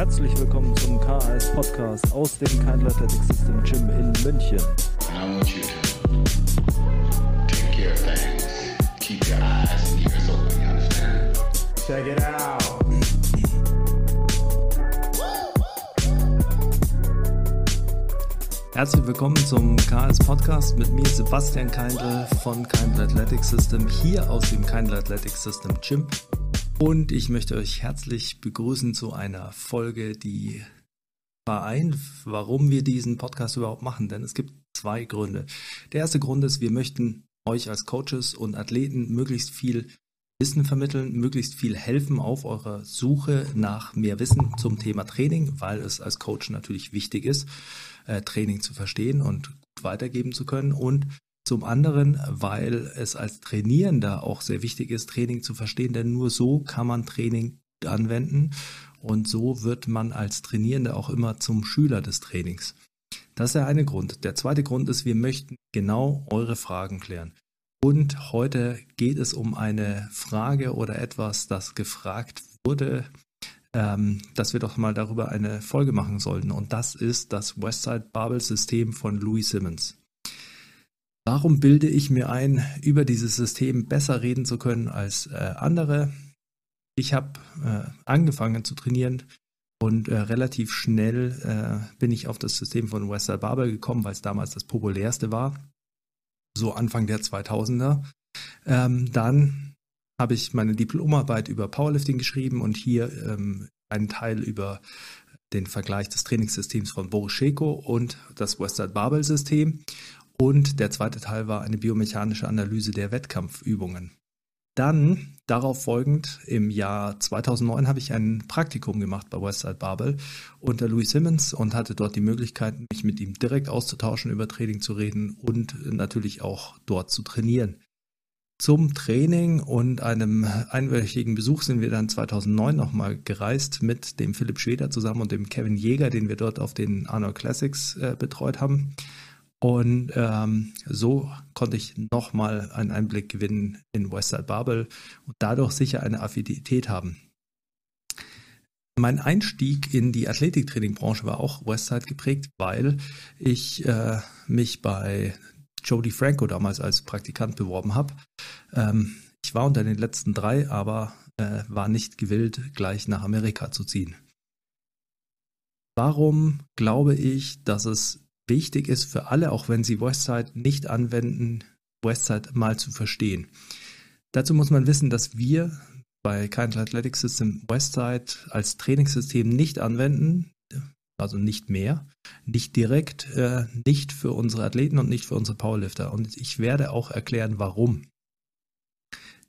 Herzlich willkommen zum KAS Podcast aus dem Kind Athletic System Gym in München. Check it out. Herzlich willkommen zum KS Podcast mit mir Sebastian Keindl von Keindl Athletic System hier aus dem Keindl Athletic System Gym. Und ich möchte euch herzlich begrüßen zu einer Folge, die vereint, warum wir diesen Podcast überhaupt machen. Denn es gibt zwei Gründe. Der erste Grund ist, wir möchten euch als Coaches und Athleten möglichst viel Wissen vermitteln, möglichst viel helfen auf eurer Suche nach mehr Wissen zum Thema Training, weil es als Coach natürlich wichtig ist, äh, Training zu verstehen und weitergeben zu können. Und zum anderen, weil es als Trainierender auch sehr wichtig ist, Training zu verstehen, denn nur so kann man Training anwenden und so wird man als Trainierender auch immer zum Schüler des Trainings. Das ist der eine Grund. Der zweite Grund ist, wir möchten genau eure Fragen klären. Und heute geht es um eine Frage oder etwas, das gefragt wurde, ähm, dass wir doch mal darüber eine Folge machen sollten. Und das ist das Westside Barbell System von Louis Simmons. Warum bilde ich mir ein, über dieses System besser reden zu können als äh, andere? Ich habe äh, angefangen zu trainieren und äh, relativ schnell äh, bin ich auf das System von Westside Barbell gekommen, weil es damals das populärste war so Anfang der 2000er. Ähm, dann habe ich meine Diplomarbeit über Powerlifting geschrieben und hier ähm, einen Teil über den Vergleich des Trainingssystems von Boris Scheko und das Westside Barbell System. Und der zweite Teil war eine biomechanische Analyse der Wettkampfübungen. Dann, darauf folgend, im Jahr 2009 habe ich ein Praktikum gemacht bei Westside Barbell unter Louis Simmons und hatte dort die Möglichkeit, mich mit ihm direkt auszutauschen, über Training zu reden und natürlich auch dort zu trainieren. Zum Training und einem einwöchigen Besuch sind wir dann 2009 nochmal gereist mit dem Philipp Schweder zusammen und dem Kevin Jäger, den wir dort auf den Arnold Classics äh, betreut haben. Und ähm, so konnte ich nochmal einen Einblick gewinnen in Westside Barbell und dadurch sicher eine Affinität haben. Mein Einstieg in die Athletiktraining-Branche war auch Westside geprägt, weil ich äh, mich bei Jody Franco damals als Praktikant beworben habe. Ähm, ich war unter den letzten drei, aber äh, war nicht gewillt, gleich nach Amerika zu ziehen. Warum glaube ich, dass es wichtig ist für alle, auch wenn sie Westside nicht anwenden, Westside mal zu verstehen. Dazu muss man wissen, dass wir bei Kind Athletic System Westside als Trainingssystem nicht anwenden, also nicht mehr, nicht direkt, äh, nicht für unsere Athleten und nicht für unsere Powerlifter. Und ich werde auch erklären, warum.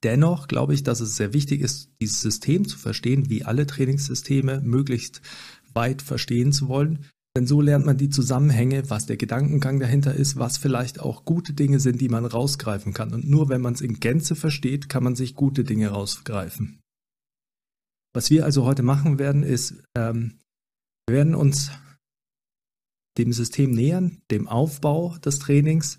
Dennoch glaube ich, dass es sehr wichtig ist, dieses System zu verstehen, wie alle Trainingssysteme möglichst weit verstehen zu wollen, denn so lernt man die Zusammenhänge, was der Gedankengang dahinter ist, was vielleicht auch gute Dinge sind, die man rausgreifen kann. Und nur wenn man es in Gänze versteht, kann man sich gute Dinge rausgreifen. Was wir also heute machen werden, ist, ähm, wir werden uns dem System nähern, dem Aufbau des Trainings,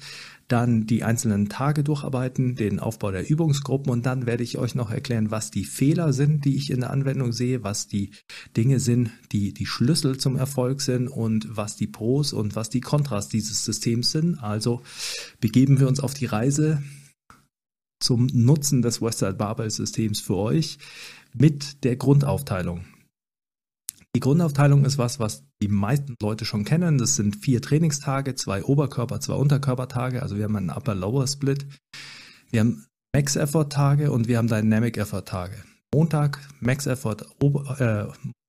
dann die einzelnen Tage durcharbeiten, den Aufbau der Übungsgruppen und dann werde ich euch noch erklären, was die Fehler sind, die ich in der Anwendung sehe, was die Dinge sind, die die Schlüssel zum Erfolg sind und was die Pros und was die Kontras dieses Systems sind. Also begeben wir uns auf die Reise zum Nutzen des Westside Barbell Systems für euch mit der Grundaufteilung. Die Grundaufteilung ist was, was die meisten Leute schon kennen. Das sind vier Trainingstage, zwei Oberkörper, zwei Unterkörpertage. Also wir haben einen Upper-Lower-Split. Wir haben Max-Effort-Tage und wir haben Dynamic-Effort-Tage. Montag Max-Effort äh,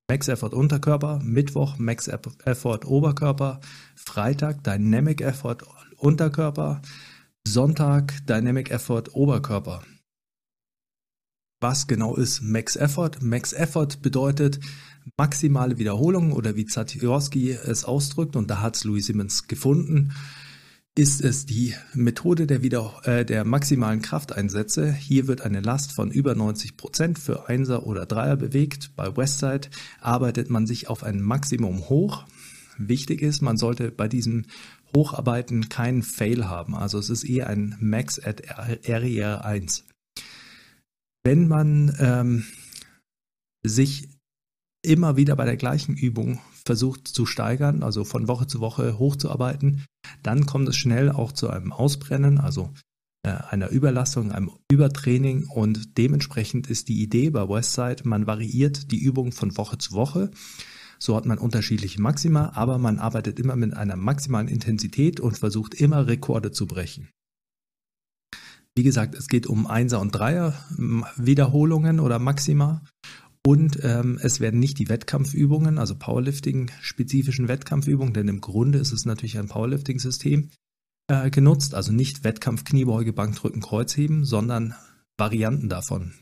Max Effort Unterkörper, Mittwoch Max Effort Oberkörper, Freitag Dynamic Effort Unterkörper, Sonntag Dynamic Effort Oberkörper. Was genau ist Max Effort? Max Effort bedeutet, maximale Wiederholung oder wie Zatiorski es ausdrückt, und da hat es Louis Simmons gefunden, ist es die Methode der, Wieder äh, der maximalen Krafteinsätze. Hier wird eine Last von über 90 Prozent für Einser oder Dreier bewegt. Bei Westside arbeitet man sich auf ein Maximum hoch. Wichtig ist, man sollte bei diesem Hocharbeiten keinen Fail haben. Also es ist eher ein Max at RER 1. Wenn man ähm, sich immer wieder bei der gleichen Übung versucht zu steigern, also von Woche zu Woche hochzuarbeiten, dann kommt es schnell auch zu einem Ausbrennen, also äh, einer Überlastung, einem Übertraining und dementsprechend ist die Idee bei Westside, man variiert die Übung von Woche zu Woche. So hat man unterschiedliche Maxima, aber man arbeitet immer mit einer maximalen Intensität und versucht immer Rekorde zu brechen. Wie gesagt, es geht um Einser und Dreier Wiederholungen oder Maxima und ähm, es werden nicht die Wettkampfübungen, also Powerlifting-spezifischen Wettkampfübungen, denn im Grunde ist es natürlich ein Powerlifting-System äh, genutzt, also nicht Wettkampf, Kniebeuge, Bankdrücken, Kreuzheben, sondern Varianten davon.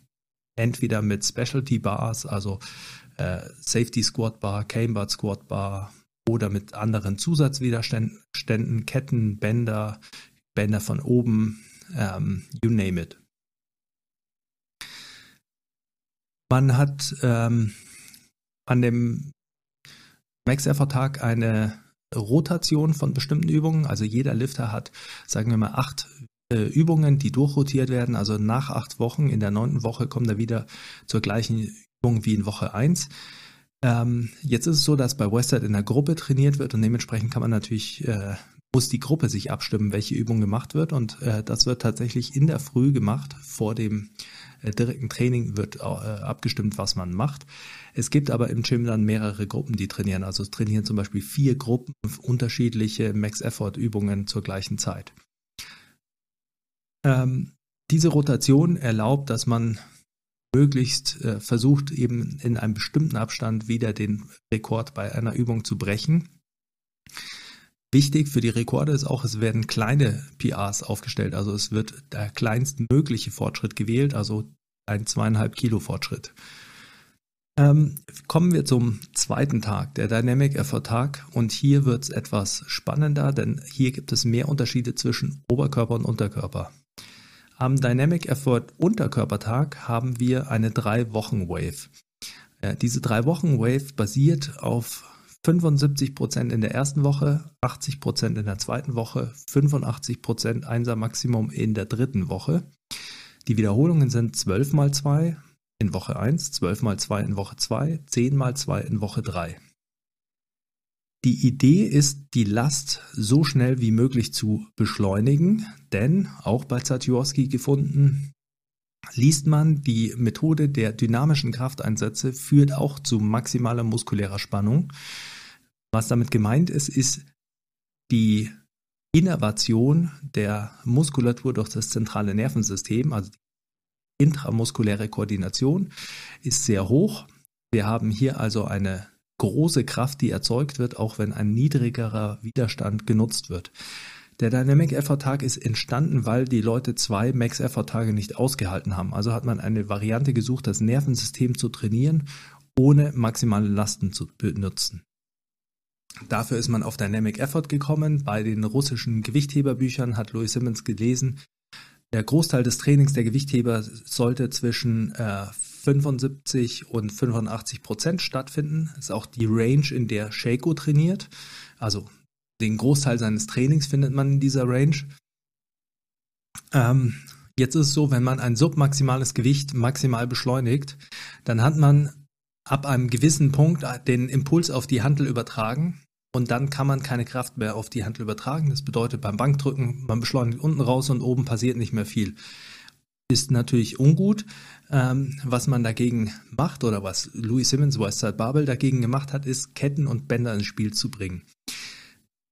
Entweder mit Specialty Bars, also äh, Safety Squat Bar, Camber Squat Bar oder mit anderen Zusatzwiderständen, Ketten, Bänder, Bänder von oben, ähm, you name it. Man hat ähm, an dem Max Effort Tag eine Rotation von bestimmten Übungen. Also jeder Lifter hat, sagen wir mal, acht äh, Übungen, die durchrotiert werden. Also nach acht Wochen, in der neunten Woche kommt er wieder zur gleichen Übung wie in Woche eins. Ähm, jetzt ist es so, dass bei Westside in der Gruppe trainiert wird und dementsprechend kann man natürlich, äh, muss die Gruppe sich abstimmen, welche Übung gemacht wird und äh, das wird tatsächlich in der Früh gemacht vor dem äh, direkten Training wird äh, abgestimmt, was man macht. Es gibt aber im Gym dann mehrere Gruppen, die trainieren. Also es trainieren zum Beispiel vier Gruppen unterschiedliche Max-Effort-Übungen zur gleichen Zeit. Ähm, diese Rotation erlaubt, dass man möglichst äh, versucht, eben in einem bestimmten Abstand wieder den Rekord bei einer Übung zu brechen. Wichtig für die Rekorde ist auch, es werden kleine PRs aufgestellt. Also es wird der kleinstmögliche Fortschritt gewählt, also ein zweieinhalb Kilo Fortschritt. Ähm, kommen wir zum zweiten Tag, der Dynamic Effort Tag. Und hier wird es etwas spannender, denn hier gibt es mehr Unterschiede zwischen Oberkörper und Unterkörper. Am Dynamic Effort Unterkörpertag haben wir eine drei Wochen Wave. Äh, diese drei Wochen Wave basiert auf 75 Prozent in der ersten Woche, 80 Prozent in der zweiten Woche, 85 Prozent Einser Maximum in der dritten Woche. Die Wiederholungen sind 12 mal 2 in Woche 1, 12 mal 2 in Woche 2, 10 mal 2 in Woche 3. Die Idee ist, die Last so schnell wie möglich zu beschleunigen, denn auch bei Zatiorski gefunden, liest man, die Methode der dynamischen Krafteinsätze führt auch zu maximaler muskulärer Spannung. Was damit gemeint ist, ist die Innervation der Muskulatur durch das zentrale Nervensystem, also die intramuskuläre Koordination, ist sehr hoch. Wir haben hier also eine große Kraft, die erzeugt wird, auch wenn ein niedrigerer Widerstand genutzt wird. Der Dynamic Effort Tag ist entstanden, weil die Leute zwei Max Effort Tage nicht ausgehalten haben. Also hat man eine Variante gesucht, das Nervensystem zu trainieren, ohne maximale Lasten zu benutzen. Dafür ist man auf Dynamic Effort gekommen. Bei den russischen Gewichtheberbüchern hat Louis Simmons gelesen, der Großteil des Trainings der Gewichtheber sollte zwischen äh, 75 und 85 Prozent stattfinden. Das ist auch die Range, in der Shaco trainiert. Also den Großteil seines Trainings findet man in dieser Range. Ähm, jetzt ist es so, wenn man ein submaximales Gewicht maximal beschleunigt, dann hat man ab einem gewissen Punkt den Impuls auf die Handel übertragen und dann kann man keine Kraft mehr auf die Handel übertragen. Das bedeutet beim Bankdrücken, man beschleunigt unten raus und oben passiert nicht mehr viel. Ist natürlich ungut. Ähm, was man dagegen macht oder was Louis Simmons, Westside Babel dagegen gemacht hat, ist Ketten und Bänder ins Spiel zu bringen.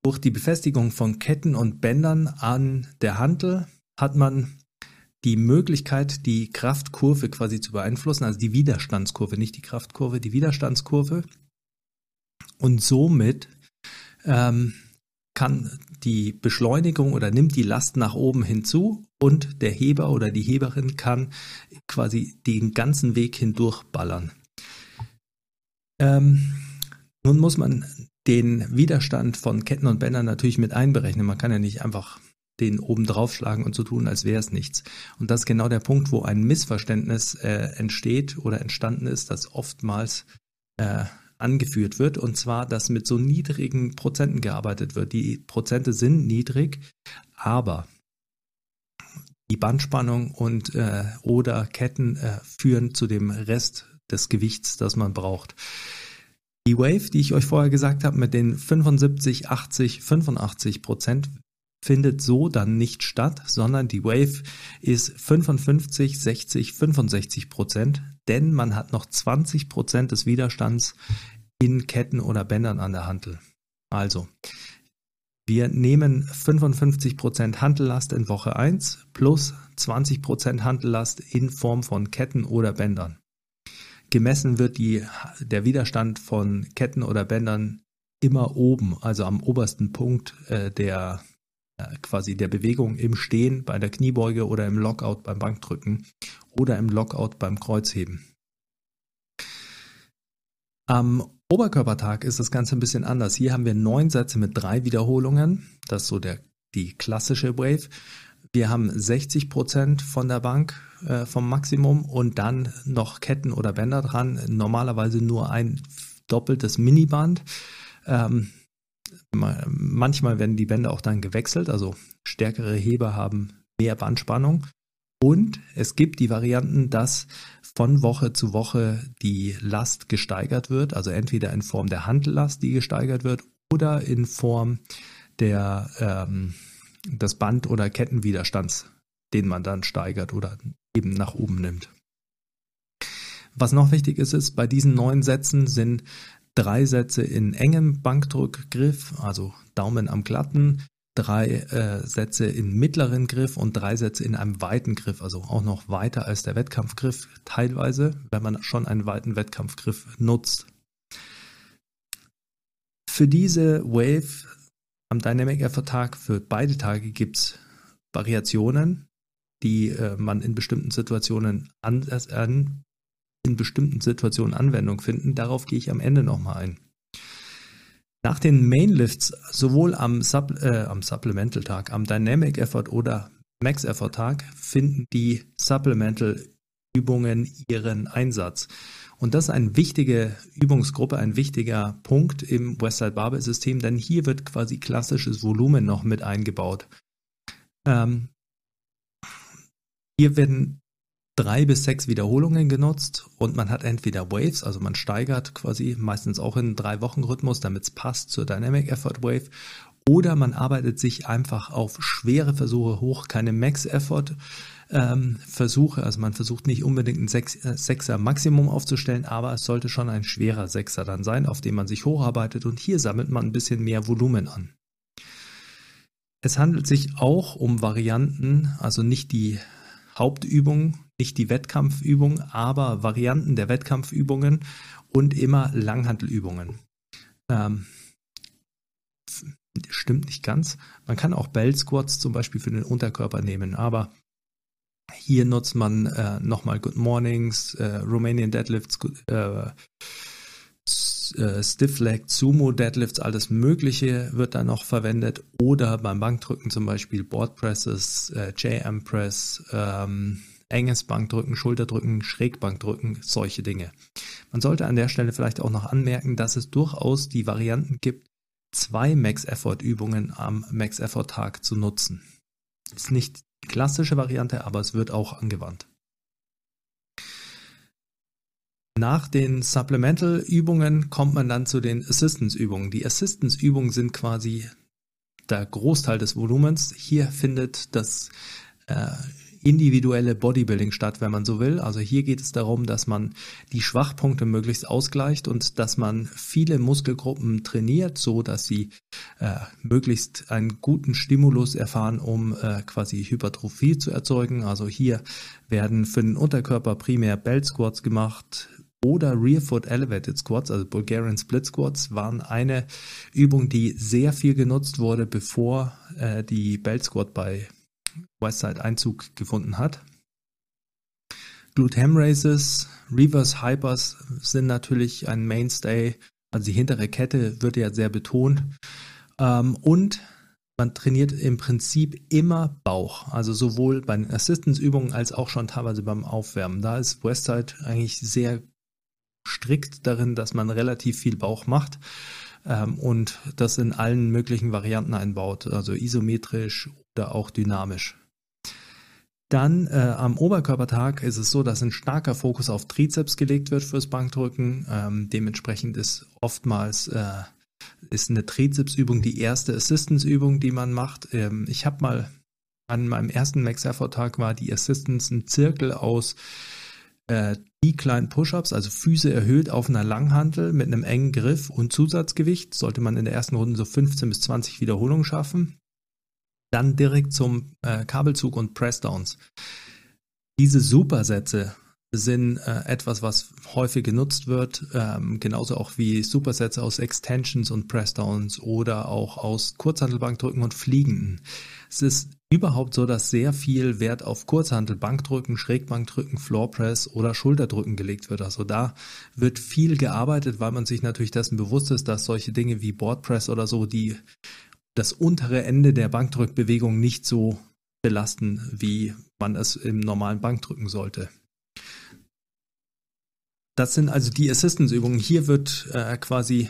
Durch die Befestigung von Ketten und Bändern an der Hantel hat man die Möglichkeit, die Kraftkurve quasi zu beeinflussen, also die Widerstandskurve, nicht die Kraftkurve, die Widerstandskurve. Und somit ähm, kann die Beschleunigung oder nimmt die Last nach oben hinzu und der Heber oder die Heberin kann quasi den ganzen Weg hindurch ballern. Ähm, nun muss man den Widerstand von Ketten und Bändern natürlich mit einberechnen. Man kann ja nicht einfach den oben draufschlagen und so tun, als wäre es nichts. Und das ist genau der Punkt, wo ein Missverständnis äh, entsteht oder entstanden ist, das oftmals äh, angeführt wird, und zwar, dass mit so niedrigen Prozenten gearbeitet wird. Die Prozente sind niedrig, aber die Bandspannung und äh, oder Ketten äh, führen zu dem Rest des Gewichts, das man braucht. Die Wave, die ich euch vorher gesagt habe, mit den 75, 80, 85 Prozent, findet so dann nicht statt, sondern die Wave ist 55, 60, 65 Prozent, denn man hat noch 20 Prozent des Widerstands in Ketten oder Bändern an der Hantel. Also, wir nehmen 55% Handellast in Woche 1 plus 20% Handellast in Form von Ketten oder Bändern. Gemessen wird die, der Widerstand von Ketten oder Bändern immer oben, also am obersten Punkt äh, der quasi der Bewegung im Stehen bei der Kniebeuge oder im Lockout beim Bankdrücken oder im Lockout beim Kreuzheben. Am Oberkörpertag ist das Ganze ein bisschen anders. Hier haben wir neun Sätze mit drei Wiederholungen. Das ist so der, die klassische Wave. Wir haben 60 Prozent von der Bank äh, vom Maximum und dann noch Ketten oder Bänder dran. Normalerweise nur ein doppeltes Miniband. Ähm, manchmal werden die Bänder auch dann gewechselt, also stärkere Heber haben mehr Bandspannung. Und es gibt die Varianten, dass von Woche zu Woche die Last gesteigert wird, also entweder in Form der Handellast, die gesteigert wird, oder in Form der ähm, des Band- oder Kettenwiderstands, den man dann steigert oder eben nach oben nimmt. Was noch wichtig ist, ist, bei diesen neuen Sätzen sind drei Sätze in engem Bankdrückgriff, also Daumen am glatten, drei äh, Sätze in mittleren Griff und drei Sätze in einem weiten Griff, also auch noch weiter als der Wettkampfgriff teilweise, wenn man schon einen weiten Wettkampfgriff nutzt. Für diese Wave am Dynamic Effort Tag für beide Tage gibt es Variationen, die äh, man in bestimmten Situationen an, an, in bestimmten Situationen Anwendung finden. Darauf gehe ich am Ende nochmal ein. Nach den Mainlifts, sowohl am, Sub, äh, am Supplemental Tag, am Dynamic Effort oder Max Effort Tag, finden die Supplemental Übungen ihren Einsatz. Und das ist eine wichtige Übungsgruppe, ein wichtiger Punkt im Westside Barbell System, denn hier wird quasi klassisches Volumen noch mit eingebaut. Ähm, hier werden drei bis sechs Wiederholungen genutzt und man hat entweder Waves, also man steigert quasi meistens auch in drei Wochen Rhythmus, damit es passt zur Dynamic Effort Wave, oder man arbeitet sich einfach auf schwere Versuche hoch, keine Max Effort ähm, Versuche, also man versucht nicht unbedingt ein äh, Sechser Maximum aufzustellen, aber es sollte schon ein schwerer Sechser dann sein, auf dem man sich hocharbeitet und hier sammelt man ein bisschen mehr Volumen an. Es handelt sich auch um Varianten, also nicht die Hauptübung, nicht die Wettkampfübung, aber Varianten der Wettkampfübungen und immer Langhantelübungen. Ähm, stimmt nicht ganz. Man kann auch Bell Squats zum Beispiel für den Unterkörper nehmen, aber hier nutzt man äh, nochmal Good Mornings, äh, Romanian Deadlifts, äh, Stiff Leg, Sumo Deadlifts, alles Mögliche wird da noch verwendet oder beim Bankdrücken zum Beispiel Board Presses, äh, JM Press, ähm, enges Bankdrücken, Schulterdrücken, Schrägbankdrücken, solche Dinge. Man sollte an der Stelle vielleicht auch noch anmerken, dass es durchaus die Varianten gibt, zwei Max-Effort-Übungen am Max-Effort-Tag zu nutzen. Ist nicht die klassische Variante, aber es wird auch angewandt. Nach den Supplemental-Übungen kommt man dann zu den Assistance-Übungen. Die Assistance-Übungen sind quasi der Großteil des Volumens. Hier findet das äh, individuelle Bodybuilding statt, wenn man so will. Also hier geht es darum, dass man die Schwachpunkte möglichst ausgleicht und dass man viele Muskelgruppen trainiert, so dass sie äh, möglichst einen guten Stimulus erfahren, um äh, quasi Hypertrophie zu erzeugen. Also hier werden für den Unterkörper primär Belt Squats gemacht, oder Rear Foot Elevated Squats, also Bulgarian Split Squats, waren eine Übung, die sehr viel genutzt wurde, bevor äh, die Belt Squat bei Westside Einzug gefunden hat. Glute Ham Raises, Reverse Hypers sind natürlich ein Mainstay. Also die hintere Kette wird ja sehr betont. Ähm, und man trainiert im Prinzip immer Bauch. Also sowohl bei den Assistance-Übungen als auch schon teilweise beim Aufwärmen. Da ist Westside eigentlich sehr strikt darin, dass man relativ viel Bauch macht ähm, und das in allen möglichen Varianten einbaut. Also isometrisch oder auch dynamisch. Dann äh, am Oberkörpertag ist es so, dass ein starker Fokus auf Trizeps gelegt wird fürs Bankdrücken. Ähm, dementsprechend ist oftmals äh, ist eine Trizepsübung die erste Assistance-Übung, die man macht. Ähm, ich habe mal an meinem ersten Max Effort Tag war die Assistance ein Zirkel aus äh, die kleinen Push-ups, also Füße erhöht auf einer Langhantel mit einem engen Griff und Zusatzgewicht, sollte man in der ersten Runde so 15 bis 20 Wiederholungen schaffen. Dann direkt zum äh, Kabelzug und Pressdowns. Diese Supersätze sind äh, etwas, was häufig genutzt wird, ähm, genauso auch wie Supersätze aus Extensions und Pressdowns oder auch aus Kurzhantelbankdrücken und Fliegenden. Es ist überhaupt so, dass sehr viel Wert auf Kurzhantelbankdrücken, Schrägbankdrücken, Floorpress oder Schulterdrücken gelegt wird. Also da wird viel gearbeitet, weil man sich natürlich dessen bewusst ist, dass solche Dinge wie Boardpress oder so, die das untere Ende der Bankdrückbewegung nicht so belasten, wie man es im normalen Bankdrücken sollte. Das sind also die Assistance-Übungen. Hier wird äh, quasi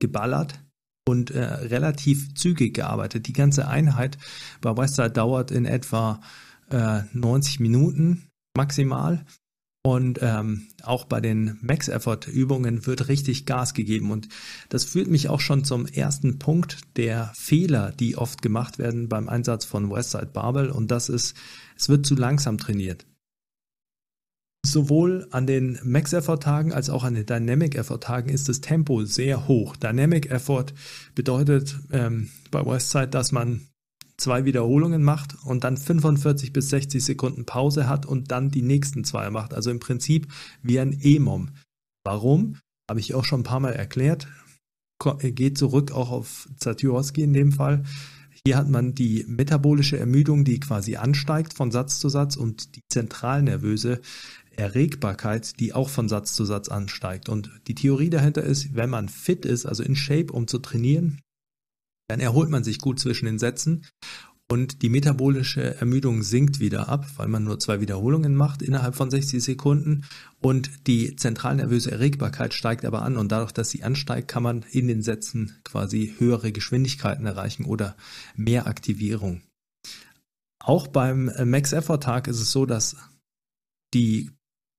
geballert und äh, relativ zügig gearbeitet. Die ganze Einheit bei Westside dauert in etwa äh, 90 Minuten maximal. Und ähm, auch bei den Max-Effort-Übungen wird richtig Gas gegeben. Und das führt mich auch schon zum ersten Punkt der Fehler, die oft gemacht werden beim Einsatz von Westside Barbell. Und das ist, es wird zu langsam trainiert sowohl an den Max Effort Tagen als auch an den Dynamic Effort Tagen ist das Tempo sehr hoch. Dynamic Effort bedeutet ähm, bei Westside, dass man zwei Wiederholungen macht und dann 45 bis 60 Sekunden Pause hat und dann die nächsten zwei macht. Also im Prinzip wie ein E-Mom. Warum? Habe ich auch schon ein paar Mal erklärt. Geht zurück auch auf Zatyorski in dem Fall. Hier hat man die metabolische Ermüdung, die quasi ansteigt von Satz zu Satz und die zentralnervöse Erregbarkeit, die auch von Satz zu Satz ansteigt. Und die Theorie dahinter ist, wenn man fit ist, also in Shape, um zu trainieren, dann erholt man sich gut zwischen den Sätzen und die metabolische Ermüdung sinkt wieder ab, weil man nur zwei Wiederholungen macht innerhalb von 60 Sekunden und die zentralnervöse Erregbarkeit steigt aber an und dadurch, dass sie ansteigt, kann man in den Sätzen quasi höhere Geschwindigkeiten erreichen oder mehr Aktivierung. Auch beim Max Effort Tag ist es so, dass die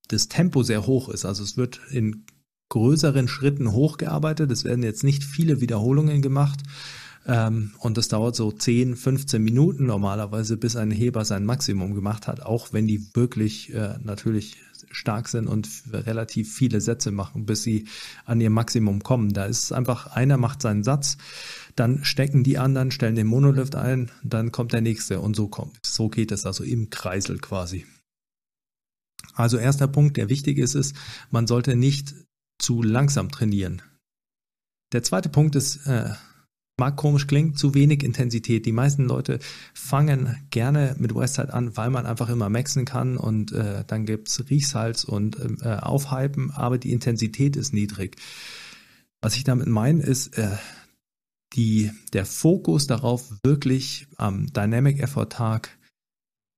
das Tempo sehr hoch ist. Also es wird in größeren Schritten hochgearbeitet. Es werden jetzt nicht viele Wiederholungen gemacht. Ähm, und das dauert so 10, 15 Minuten normalerweise, bis ein Heber sein Maximum gemacht hat, auch wenn die wirklich äh, natürlich stark sind und relativ viele Sätze machen, bis sie an ihr Maximum kommen. Da ist einfach, einer macht seinen Satz, dann stecken die anderen, stellen den Monolift ein, dann kommt der nächste und so kommt. So geht es also im Kreisel quasi. Also erster Punkt, der wichtig ist, ist, man sollte nicht zu langsam trainieren. Der zweite Punkt ist, äh, mag komisch klingen, zu wenig Intensität. Die meisten Leute fangen gerne mit Westside an, weil man einfach immer maxen kann und äh, dann gibt's Riechsalz und äh, Aufhypen, aber die Intensität ist niedrig. Was ich damit meine, ist, äh, die, der Fokus darauf, wirklich am Dynamic Effort Tag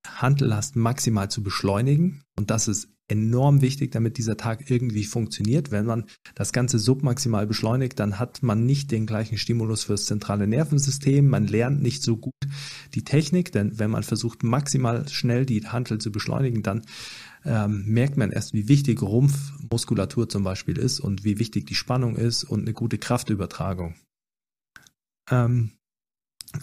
Handellast maximal zu beschleunigen. Und das ist enorm wichtig, damit dieser Tag irgendwie funktioniert. Wenn man das Ganze submaximal beschleunigt, dann hat man nicht den gleichen Stimulus fürs zentrale Nervensystem. Man lernt nicht so gut die Technik, denn wenn man versucht, maximal schnell die Handel zu beschleunigen, dann ähm, merkt man erst, wie wichtig Rumpfmuskulatur zum Beispiel ist und wie wichtig die Spannung ist und eine gute Kraftübertragung. Ähm,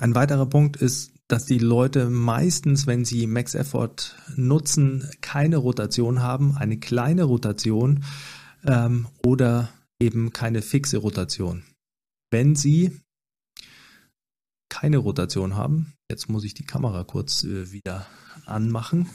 ein weiterer Punkt ist dass die Leute meistens, wenn sie Max Effort nutzen, keine Rotation haben, eine kleine Rotation ähm, oder eben keine fixe Rotation. Wenn sie keine Rotation haben, jetzt muss ich die Kamera kurz äh, wieder anmachen.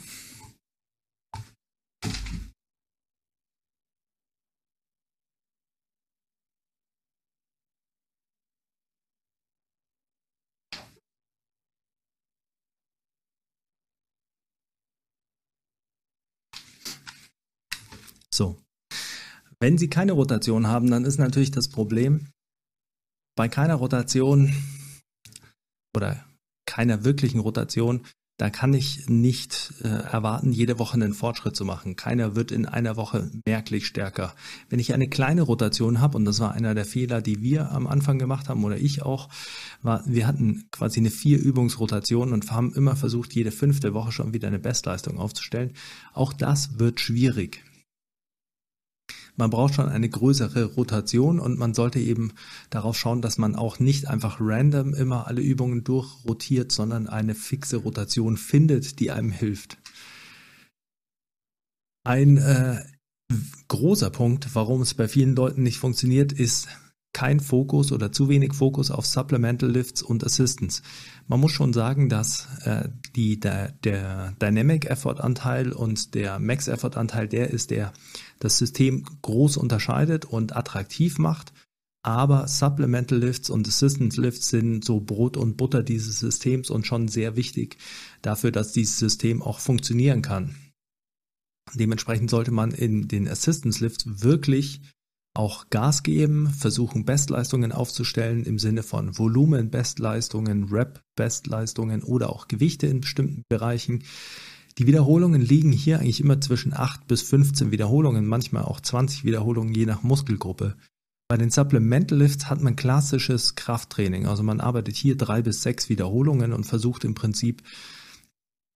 So. Wenn Sie keine Rotation haben, dann ist natürlich das Problem, bei keiner Rotation oder keiner wirklichen Rotation da kann ich nicht äh, erwarten, jede Woche einen Fortschritt zu machen. Keiner wird in einer Woche merklich stärker. Wenn ich eine kleine Rotation habe, und das war einer der Fehler, die wir am Anfang gemacht haben oder ich auch, war, wir hatten quasi eine vier Übungsrotation und haben immer versucht, jede fünfte Woche schon wieder eine Bestleistung aufzustellen. Auch das wird schwierig man braucht schon eine größere Rotation und man sollte eben darauf schauen, dass man auch nicht einfach random immer alle Übungen durchrotiert, sondern eine fixe Rotation findet, die einem hilft. Ein äh, großer Punkt, warum es bei vielen Leuten nicht funktioniert, ist kein Fokus oder zu wenig Fokus auf Supplemental Lifts und Assistance. Man muss schon sagen, dass äh, die, der, der Dynamic Effort Anteil und der Max Effort Anteil der ist, der das System groß unterscheidet und attraktiv macht. Aber Supplemental Lifts und Assistance Lifts sind so Brot und Butter dieses Systems und schon sehr wichtig dafür, dass dieses System auch funktionieren kann. Dementsprechend sollte man in den Assistance Lifts wirklich auch Gas geben, versuchen Bestleistungen aufzustellen im Sinne von Volumen Bestleistungen, Rep Bestleistungen oder auch Gewichte in bestimmten Bereichen. Die Wiederholungen liegen hier eigentlich immer zwischen 8 bis 15 Wiederholungen, manchmal auch 20 Wiederholungen je nach Muskelgruppe. Bei den Supplemental Lifts hat man klassisches Krafttraining, also man arbeitet hier drei bis sechs Wiederholungen und versucht im Prinzip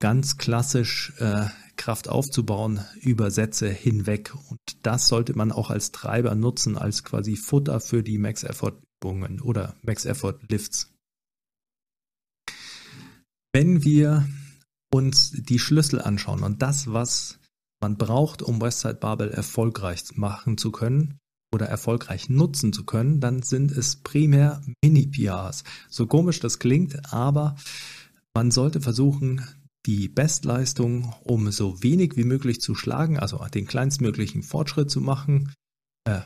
ganz klassisch äh, Kraft aufzubauen über Sätze hinweg. Und das sollte man auch als Treiber nutzen, als quasi Futter für die Max Effort Übungen oder Max Effort Lifts. Wenn wir uns die Schlüssel anschauen und das, was man braucht, um Westside Barbell erfolgreich machen zu können oder erfolgreich nutzen zu können, dann sind es primär Mini-PRs. So komisch das klingt, aber man sollte versuchen, die Bestleistung, um so wenig wie möglich zu schlagen, also den kleinstmöglichen Fortschritt zu machen, äh,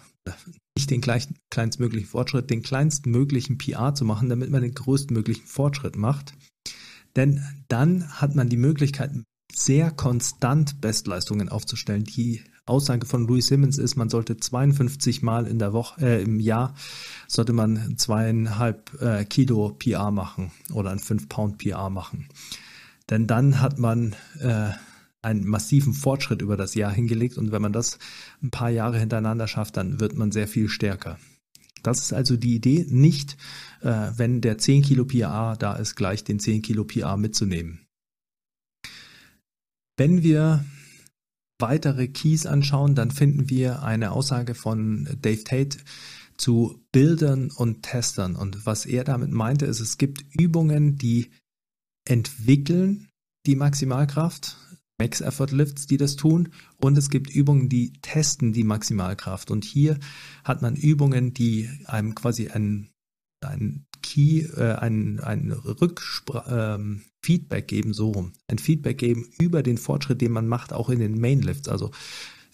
nicht den kleinstmöglichen Fortschritt, den kleinstmöglichen PR zu machen, damit man den größtmöglichen Fortschritt macht. Denn dann hat man die Möglichkeit, sehr konstant Bestleistungen aufzustellen. Die Aussage von Louis Simmons ist, man sollte 52 Mal in der Woche, äh, im Jahr sollte man zweieinhalb äh, Kilo PR machen oder ein 5 Pound PR machen. Denn dann hat man äh, einen massiven Fortschritt über das Jahr hingelegt und wenn man das ein paar Jahre hintereinander schafft, dann wird man sehr viel stärker. Das ist also die Idee, nicht, äh, wenn der 10 Kilo PA da ist, gleich den 10 Kilo PA mitzunehmen. Wenn wir weitere Keys anschauen, dann finden wir eine Aussage von Dave Tate zu Bildern und Testern. Und was er damit meinte, ist, es gibt Übungen, die entwickeln die Maximalkraft, Max Effort Lifts, die das tun, und es gibt Übungen, die testen die Maximalkraft. Und hier hat man Übungen, die einem quasi ein, ein Key, äh, ein, ein Rückspr ähm, Feedback geben, so rum. Ein Feedback geben über den Fortschritt, den man macht, auch in den Main Lifts. Also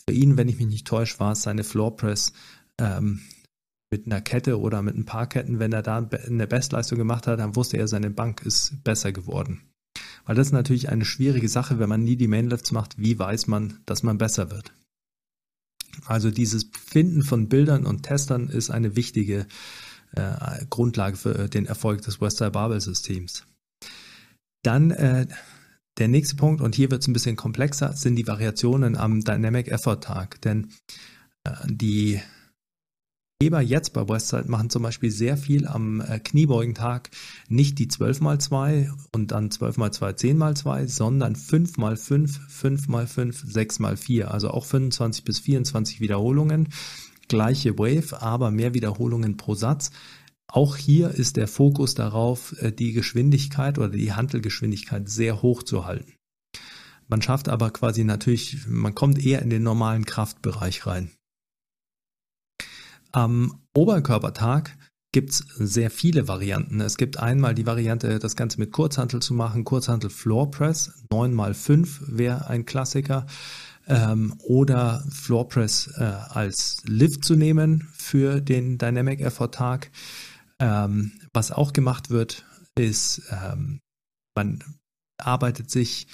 für ihn, wenn ich mich nicht täusche, war es seine Floor Press ähm, mit einer Kette oder mit ein paar Ketten, wenn er da eine Bestleistung gemacht hat, dann wusste er, seine Bank ist besser geworden. Weil das ist natürlich eine schwierige Sache, wenn man nie die Mainlifts macht, wie weiß man, dass man besser wird. Also dieses Finden von Bildern und Testern ist eine wichtige äh, Grundlage für den Erfolg des Westside Barbell Systems. Dann äh, der nächste Punkt, und hier wird es ein bisschen komplexer, sind die Variationen am Dynamic Effort Tag. Denn äh, die Geber jetzt bei Westside machen zum Beispiel sehr viel am äh, Kniebeugentag nicht die 12x2 und dann 12x2, 10x2, sondern 5x5, 5x5, 6x4, also auch 25 bis 24 Wiederholungen. Gleiche Wave, aber mehr Wiederholungen pro Satz. Auch hier ist der Fokus darauf, äh, die Geschwindigkeit oder die Handelgeschwindigkeit sehr hoch zu halten. Man schafft aber quasi natürlich, man kommt eher in den normalen Kraftbereich rein. Am Oberkörpertag gibt's sehr viele Varianten. Es gibt einmal die Variante, das Ganze mit Kurzhantel zu machen, Kurzhantel Floor Press, 9 mal 5 wäre ein Klassiker. Ähm, oder Floor Press äh, als Lift zu nehmen für den Dynamic Effort Tag. Ähm, was auch gemacht wird, ist, ähm, man arbeitet sich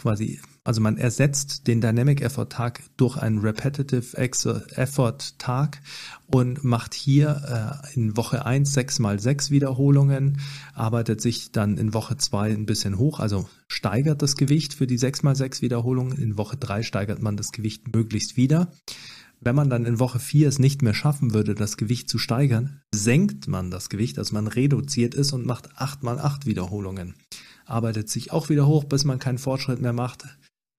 quasi, also man ersetzt den Dynamic Effort Tag durch einen Repetitive Effort Tag und macht hier äh, in Woche 1 6 mal 6 Wiederholungen, arbeitet sich dann in Woche 2 ein bisschen hoch, also steigert das Gewicht für die 6 mal 6 Wiederholungen. In Woche 3 steigert man das Gewicht möglichst wieder. Wenn man dann in Woche 4 es nicht mehr schaffen würde, das Gewicht zu steigern, senkt man das Gewicht, also man reduziert es und macht 8 mal 8 Wiederholungen arbeitet sich auch wieder hoch, bis man keinen Fortschritt mehr macht,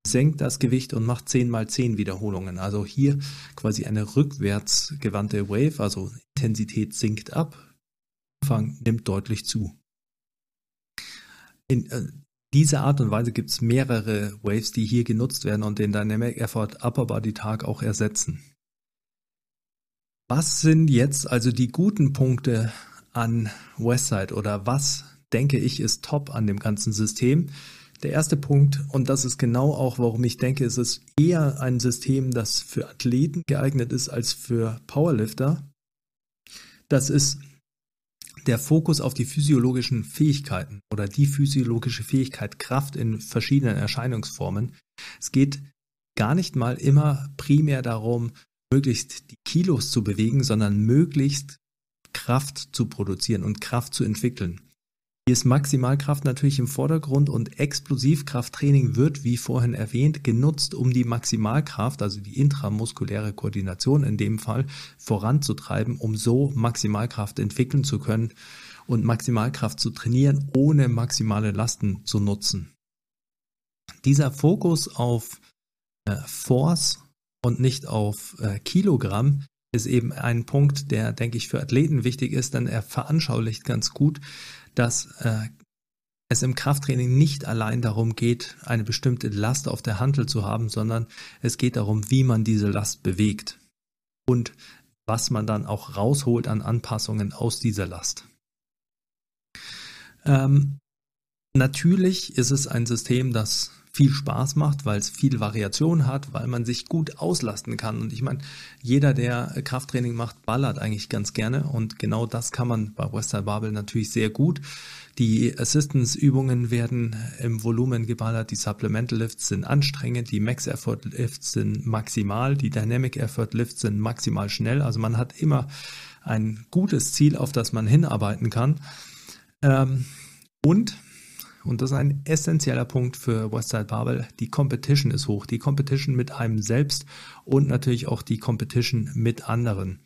senkt das Gewicht und macht 10 mal 10 Wiederholungen. Also hier quasi eine rückwärts gewandte Wave, also Intensität sinkt ab, Umfang nimmt deutlich zu. In äh, dieser Art und Weise gibt es mehrere Waves, die hier genutzt werden und den Dynamic Effort Upper Body Tag auch ersetzen. Was sind jetzt also die guten Punkte an Westside oder was denke ich, ist top an dem ganzen System. Der erste Punkt, und das ist genau auch, warum ich denke, es ist eher ein System, das für Athleten geeignet ist als für Powerlifter. Das ist der Fokus auf die physiologischen Fähigkeiten oder die physiologische Fähigkeit Kraft in verschiedenen Erscheinungsformen. Es geht gar nicht mal immer primär darum, möglichst die Kilos zu bewegen, sondern möglichst Kraft zu produzieren und Kraft zu entwickeln. Hier ist Maximalkraft natürlich im Vordergrund und Explosivkrafttraining wird, wie vorhin erwähnt, genutzt, um die Maximalkraft, also die intramuskuläre Koordination in dem Fall, voranzutreiben, um so Maximalkraft entwickeln zu können und Maximalkraft zu trainieren, ohne maximale Lasten zu nutzen. Dieser Fokus auf äh, Force und nicht auf äh, Kilogramm ist eben ein Punkt, der, denke ich, für Athleten wichtig ist, denn er veranschaulicht ganz gut, dass äh, es im Krafttraining nicht allein darum geht, eine bestimmte Last auf der Handel zu haben, sondern es geht darum, wie man diese Last bewegt und was man dann auch rausholt an Anpassungen aus dieser Last. Ähm, natürlich ist es ein System, das viel Spaß macht, weil es viel Variation hat, weil man sich gut auslasten kann. Und ich meine, jeder, der Krafttraining macht, ballert eigentlich ganz gerne. Und genau das kann man bei Westside Barbell natürlich sehr gut. Die Assistance-Übungen werden im Volumen geballert, die Supplemental Lifts sind anstrengend, die Max Effort Lifts sind maximal, die Dynamic Effort Lifts sind maximal schnell. Also man hat immer ein gutes Ziel, auf das man hinarbeiten kann. Ähm, und und das ist ein essentieller Punkt für Westside Babel. Die Competition ist hoch. Die Competition mit einem selbst und natürlich auch die Competition mit anderen.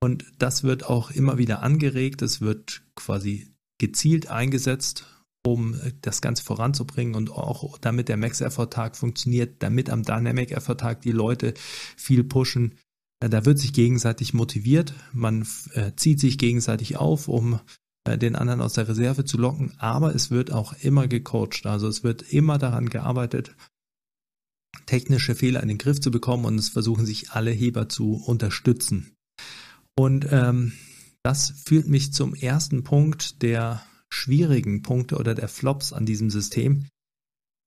Und das wird auch immer wieder angeregt. Es wird quasi gezielt eingesetzt, um das Ganze voranzubringen und auch damit der Max Effort Tag funktioniert, damit am Dynamic Effort Tag die Leute viel pushen. Da wird sich gegenseitig motiviert, man äh, zieht sich gegenseitig auf, um den anderen aus der Reserve zu locken, aber es wird auch immer gecoacht. Also es wird immer daran gearbeitet, technische Fehler in den Griff zu bekommen und es versuchen sich alle Heber zu unterstützen. Und ähm, das führt mich zum ersten Punkt der schwierigen Punkte oder der Flops an diesem System.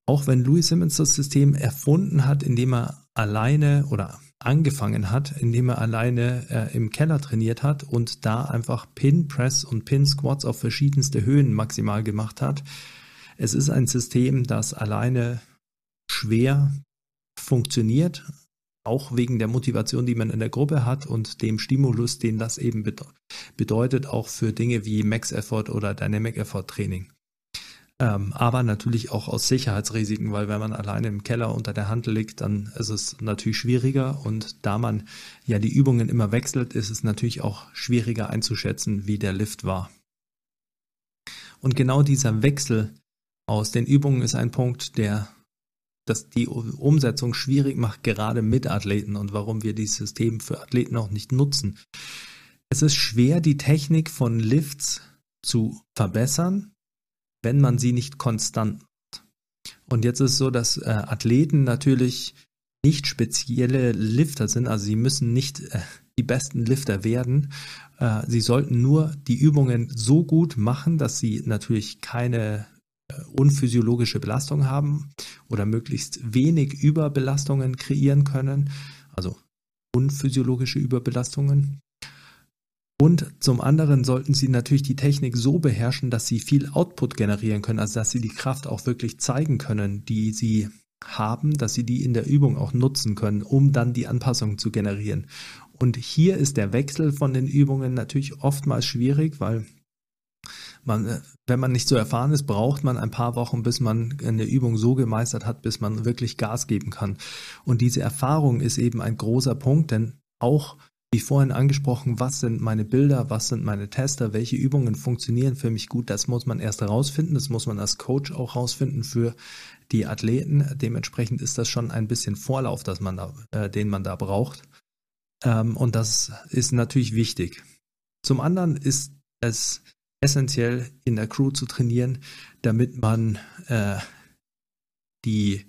Auch wenn Louis Simmons das System erfunden hat, indem er alleine oder angefangen hat, indem er alleine äh, im Keller trainiert hat und da einfach Pin Press und Pin Squats auf verschiedenste Höhen maximal gemacht hat. Es ist ein System, das alleine schwer funktioniert, auch wegen der Motivation, die man in der Gruppe hat und dem Stimulus, den das eben bedeutet, auch für Dinge wie Max Effort oder Dynamic Effort Training. Ähm, aber natürlich auch aus Sicherheitsrisiken, weil wenn man alleine im Keller unter der Hand liegt, dann ist es natürlich schwieriger und da man ja die Übungen immer wechselt, ist es natürlich auch schwieriger einzuschätzen, wie der Lift war. Und genau dieser Wechsel aus den Übungen ist ein Punkt, der das die Umsetzung schwierig macht, gerade mit Athleten und warum wir dieses System für Athleten auch nicht nutzen. Es ist schwer, die Technik von Lifts zu verbessern, wenn man sie nicht konstant macht. Und jetzt ist es so, dass äh, Athleten natürlich nicht spezielle Lifter sind, also sie müssen nicht äh, die besten Lifter werden. Äh, sie sollten nur die Übungen so gut machen, dass sie natürlich keine äh, unphysiologische Belastung haben oder möglichst wenig Überbelastungen kreieren können, also unphysiologische Überbelastungen. Und zum anderen sollten Sie natürlich die Technik so beherrschen, dass Sie viel Output generieren können, also dass Sie die Kraft auch wirklich zeigen können, die Sie haben, dass Sie die in der Übung auch nutzen können, um dann die Anpassung zu generieren. Und hier ist der Wechsel von den Übungen natürlich oftmals schwierig, weil man, äh, wenn man nicht so erfahren ist, braucht man ein paar Wochen, bis man eine Übung so gemeistert hat, bis man wirklich Gas geben kann. Und diese Erfahrung ist eben ein großer Punkt, denn auch wie vorhin angesprochen, was sind meine Bilder, was sind meine Tester, welche Übungen funktionieren für mich gut, das muss man erst herausfinden, das muss man als Coach auch herausfinden für die Athleten. Dementsprechend ist das schon ein bisschen Vorlauf, dass man da, äh, den man da braucht. Ähm, und das ist natürlich wichtig. Zum anderen ist es essentiell, in der Crew zu trainieren, damit man äh, die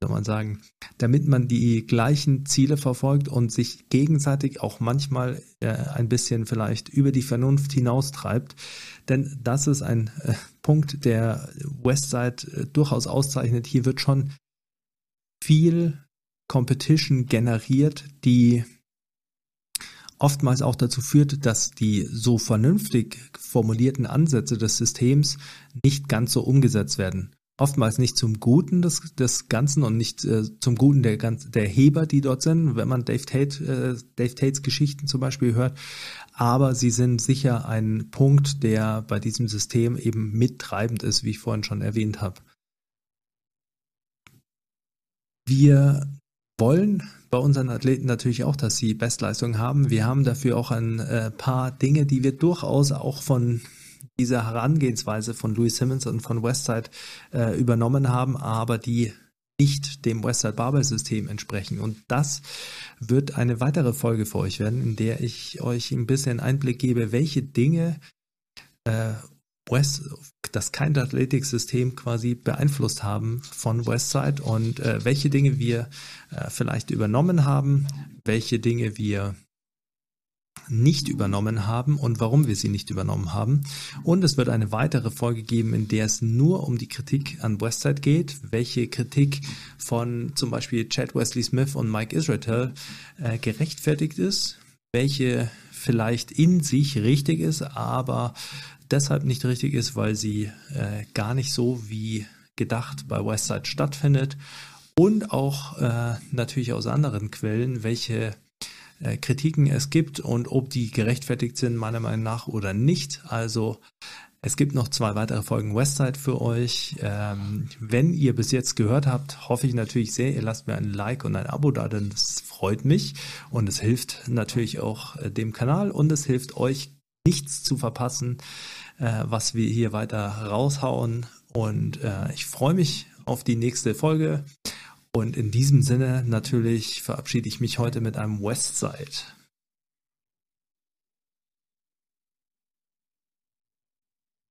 soll man sagen, damit man die gleichen Ziele verfolgt und sich gegenseitig auch manchmal äh, ein bisschen vielleicht über die Vernunft hinaustreibt. Denn das ist ein äh, Punkt, der Westside äh, durchaus auszeichnet. Hier wird schon viel Competition generiert, die oftmals auch dazu führt, dass die so vernünftig formulierten Ansätze des Systems nicht ganz so umgesetzt werden oftmals nicht zum Guten des, des Ganzen und nicht äh, zum Guten der, der Heber, die dort sind, wenn man Dave Tate, äh, Dave Tates Geschichten zum Beispiel hört. Aber sie sind sicher ein Punkt, der bei diesem System eben mittreibend ist, wie ich vorhin schon erwähnt habe. Wir wollen bei unseren Athleten natürlich auch, dass sie Bestleistung haben. Wir haben dafür auch ein äh, paar Dinge, die wir durchaus auch von diese Herangehensweise von Louis Simmons und von Westside äh, übernommen haben, aber die nicht dem Westside Barbell System entsprechen. Und das wird eine weitere Folge für euch werden, in der ich euch ein bisschen Einblick gebe, welche Dinge äh, West, das Kind Athletics System quasi beeinflusst haben von Westside und äh, welche Dinge wir äh, vielleicht übernommen haben, welche Dinge wir nicht übernommen haben und warum wir sie nicht übernommen haben. Und es wird eine weitere Folge geben, in der es nur um die Kritik an Westside geht, welche Kritik von zum Beispiel Chad Wesley Smith und Mike Israel äh, gerechtfertigt ist, welche vielleicht in sich richtig ist, aber deshalb nicht richtig ist, weil sie äh, gar nicht so wie gedacht bei Westside stattfindet und auch äh, natürlich aus anderen Quellen, welche äh, Kritiken es gibt und ob die gerechtfertigt sind, meiner Meinung nach oder nicht. Also es gibt noch zwei weitere Folgen Westside für euch. Ähm, wenn ihr bis jetzt gehört habt, hoffe ich natürlich sehr, ihr lasst mir ein Like und ein Abo da, denn das freut mich und es hilft natürlich auch äh, dem Kanal und es hilft euch nichts zu verpassen, äh, was wir hier weiter raushauen. Und äh, ich freue mich auf die nächste Folge. Und in diesem Sinne natürlich verabschiede ich mich heute mit einem Westside.